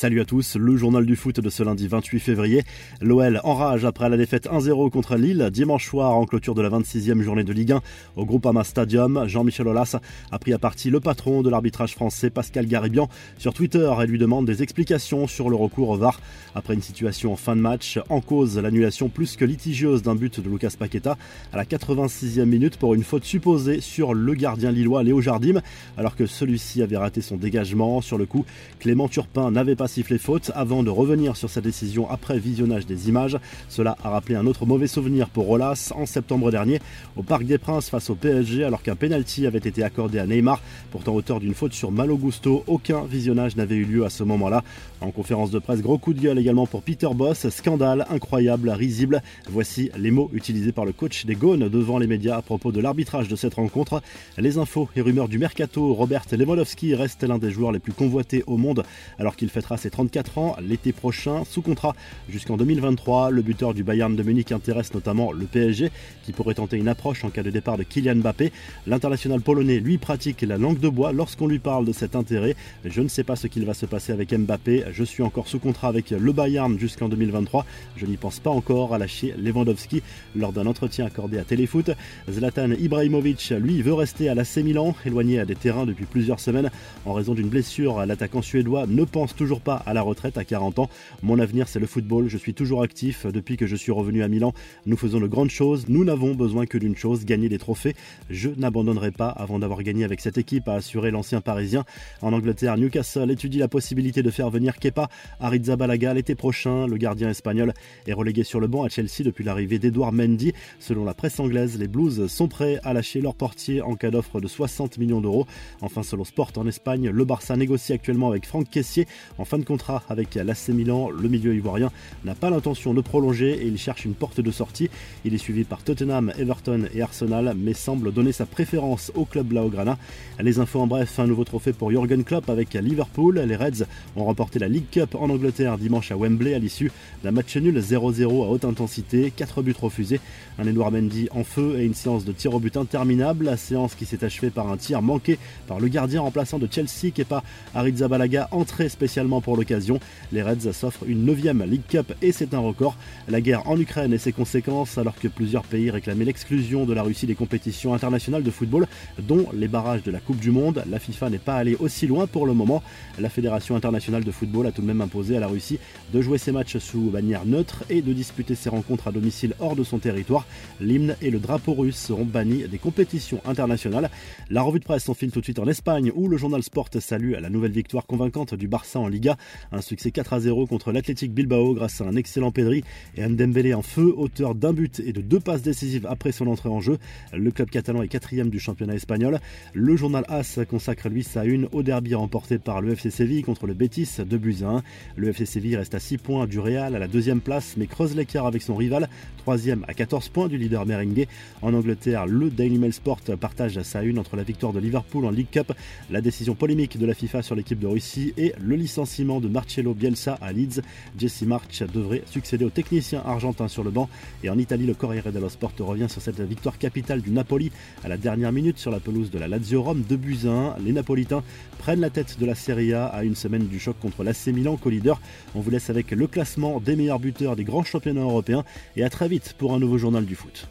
Salut à tous, le journal du foot de ce lundi 28 février. L'OL enrage après la défaite 1-0 contre Lille dimanche soir en clôture de la 26e journée de Ligue 1 au Groupama Stadium. Jean-Michel Aulas a pris à partie le patron de l'arbitrage français Pascal Garibian sur Twitter et lui demande des explications sur le recours au VAR après une situation en fin de match en cause l'annulation plus que litigieuse d'un but de Lucas Paqueta à la 86e minute pour une faute supposée sur le gardien lillois Léo Jardim alors que celui-ci avait raté son dégagement sur le coup. Clément Turpin n'avait pas sifflé faute avant de revenir sur sa décision après visionnage des images. Cela a rappelé un autre mauvais souvenir pour Rolas en septembre dernier au Parc des Princes face au PSG alors qu'un penalty avait été accordé à Neymar, pourtant auteur d'une faute sur Malo Gusto. Aucun visionnage n'avait eu lieu à ce moment-là. En conférence de presse, gros coup de gueule également pour Peter Boss. Scandale, incroyable, risible. Voici les mots utilisés par le coach des Gaunes devant les médias à propos de l'arbitrage de cette rencontre. Les infos et rumeurs du mercato, Robert Lewandowski reste l'un des joueurs les plus convoités au monde alors qu'il fêtera ses 34 ans l'été prochain sous contrat jusqu'en 2023. Le buteur du Bayern de Munich intéresse notamment le PSG qui pourrait tenter une approche en cas de départ de Kylian Mbappé. L'international polonais lui pratique la langue de bois lorsqu'on lui parle de cet intérêt. Je ne sais pas ce qu'il va se passer avec Mbappé. Je suis encore sous contrat avec le Bayern jusqu'en 2023. Je n'y pense pas encore à lâcher Lewandowski lors d'un entretien accordé à Téléfoot. Zlatan Ibrahimovic, lui, veut rester à l'AC Milan, éloigné à des terrains depuis plusieurs semaines en raison d'une blessure. L'attaquant suédois ne pense toujours pas à la retraite à 40 ans. Mon avenir, c'est le football. Je suis toujours actif depuis que je suis revenu à Milan. Nous faisons de grandes choses. Nous n'avons besoin que d'une chose, gagner des trophées. Je n'abandonnerai pas avant d'avoir gagné avec cette équipe, a assuré l'ancien parisien. En Angleterre, Newcastle étudie la possibilité de faire venir Kepa Arrizabalaga l'été prochain. Le gardien espagnol est relégué sur le banc à Chelsea depuis l'arrivée d'Edouard Mendy. Selon la presse anglaise, les Blues sont prêts à lâcher leur portier en cas d'offre de 60 millions d'euros. Enfin, selon Sport en Espagne, le Barça négocie actuellement avec Franck Caissier en de contrat avec l'AC Milan. Le milieu ivoirien n'a pas l'intention de prolonger et il cherche une porte de sortie. Il est suivi par Tottenham, Everton et Arsenal, mais semble donner sa préférence au club Blaugrana. Les infos en bref, un nouveau trophée pour Jürgen Klopp avec Liverpool. Les Reds ont remporté la League Cup en Angleterre dimanche à Wembley à l'issue d'un match nul 0-0 à haute intensité, 4 buts refusés, un Edouard Mendy en feu et une séance de tir au but interminable. La séance qui s'est achevée par un tir manqué par le gardien remplaçant de Chelsea, Kepa Arrizabalaga, entré spécialement pour l'occasion. Les Reds s'offrent une 9 League Cup et c'est un record. La guerre en Ukraine et ses conséquences, alors que plusieurs pays réclamaient l'exclusion de la Russie des compétitions internationales de football, dont les barrages de la Coupe du Monde. La FIFA n'est pas allée aussi loin pour le moment. La Fédération internationale de football a tout de même imposé à la Russie de jouer ses matchs sous bannière neutre et de disputer ses rencontres à domicile hors de son territoire. L'hymne et le drapeau russe seront bannis des compétitions internationales. La revue de presse s'enfile tout de suite en Espagne où le journal Sport salue la nouvelle victoire convaincante du Barça en Liga. Un succès 4 à 0 contre l'Athletic Bilbao grâce à un excellent Pedri et un Dembélé en feu, auteur d'un but et de deux passes décisives après son entrée en jeu. Le club catalan est quatrième du championnat espagnol. Le journal AS consacre lui sa une au derby remporté par le FC Séville contre le Betis de 1. Le FC Séville reste à 6 points du Real à la deuxième place mais creuse l'écart avec son rival, troisième à 14 points du leader merengue. En Angleterre, le Daily Mail Sport partage sa une entre la victoire de Liverpool en League Cup, la décision polémique de la FIFA sur l'équipe de Russie et le licenciement de Marcello Bielsa à Leeds. Jesse March devrait succéder au technicien argentin sur le banc. Et en Italie, le Corriere dello Sport revient sur cette victoire capitale du Napoli à la dernière minute sur la pelouse de la Lazio Rome de buts Les Napolitains prennent la tête de la Serie A à une semaine du choc contre l'AC Milan, co-leader. On vous laisse avec le classement des meilleurs buteurs des grands championnats européens et à très vite pour un nouveau journal du foot.